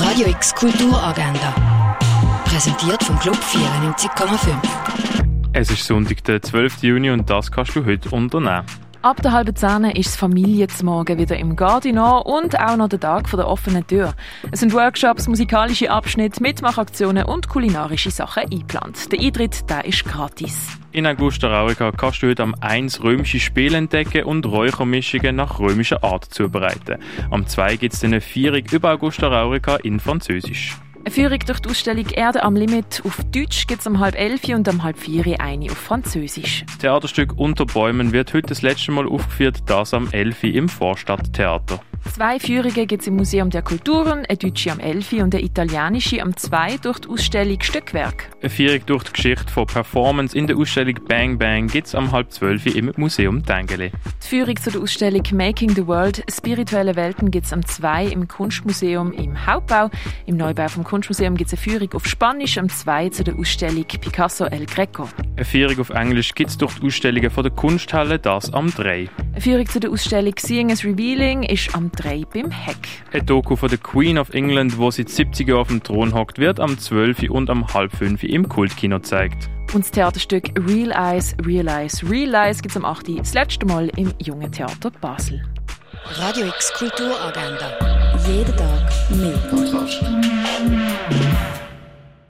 Radio X Kulturagenda. Präsentiert vom Club 94,5. Es ist Sonntag, der 12. Juni und das kannst du heute unternehmen. Ab der halben Zehn ist das Familienzmorgen wieder im Gardino und auch noch der Tag der offenen Tür. Es sind Workshops, musikalische Abschnitte, Mitmachaktionen und kulinarische Sachen eingeplant. Der Eintritt der ist gratis. In Augusta Raurica kannst du heute am 1 römische Spiele entdecken und Räuchermischungen nach römischer Art zubereiten. Am 2 gibt es eine Vierung über Augusta Raurica in Französisch. Eine Führung durch die Ausstellung Erde am Limit auf Deutsch gibt es um halb elf und um halb vier eine auf Französisch. Das Theaterstück Unter Bäumen wird heute das letzte Mal aufgeführt, das am 11 im Vorstadttheater. Zwei Führungen gibt es im Museum der Kulturen, eine deutsche am 11 und eine italienische am 2 durch die Ausstellung Stückwerk. Eine Führung durch die Geschichte von Performance in der Ausstellung Bang Bang gibt es am halb 12 im Museum Tengeli. Die Führung zu der Ausstellung Making the World Spirituelle Welten gibt es am 2 im Kunstmuseum im Hauptbau. Im Neubau vom Kunstmuseum gibt es eine Führung auf Spanisch am 2 zu der Ausstellung Picasso El Greco. Eine Führung auf Englisch gibt es durch die Ausstellungen von der Kunsthalle, das am 3. Eine Führung zu der Ausstellung Seeing as Revealing ist am 3 beim Heck. Ein Doku von der Queen of England, wo seit 70 Jahren auf dem Thron hockt, wird am 12 und am halb 5 im Kultkino gezeigt. Und das Theaterstück Real Eyes, Realize, Realize gibt es am 8. das letzte Mal im Jungen Theater Basel. Radio X Kulturagenda. Jeden Tag mehr.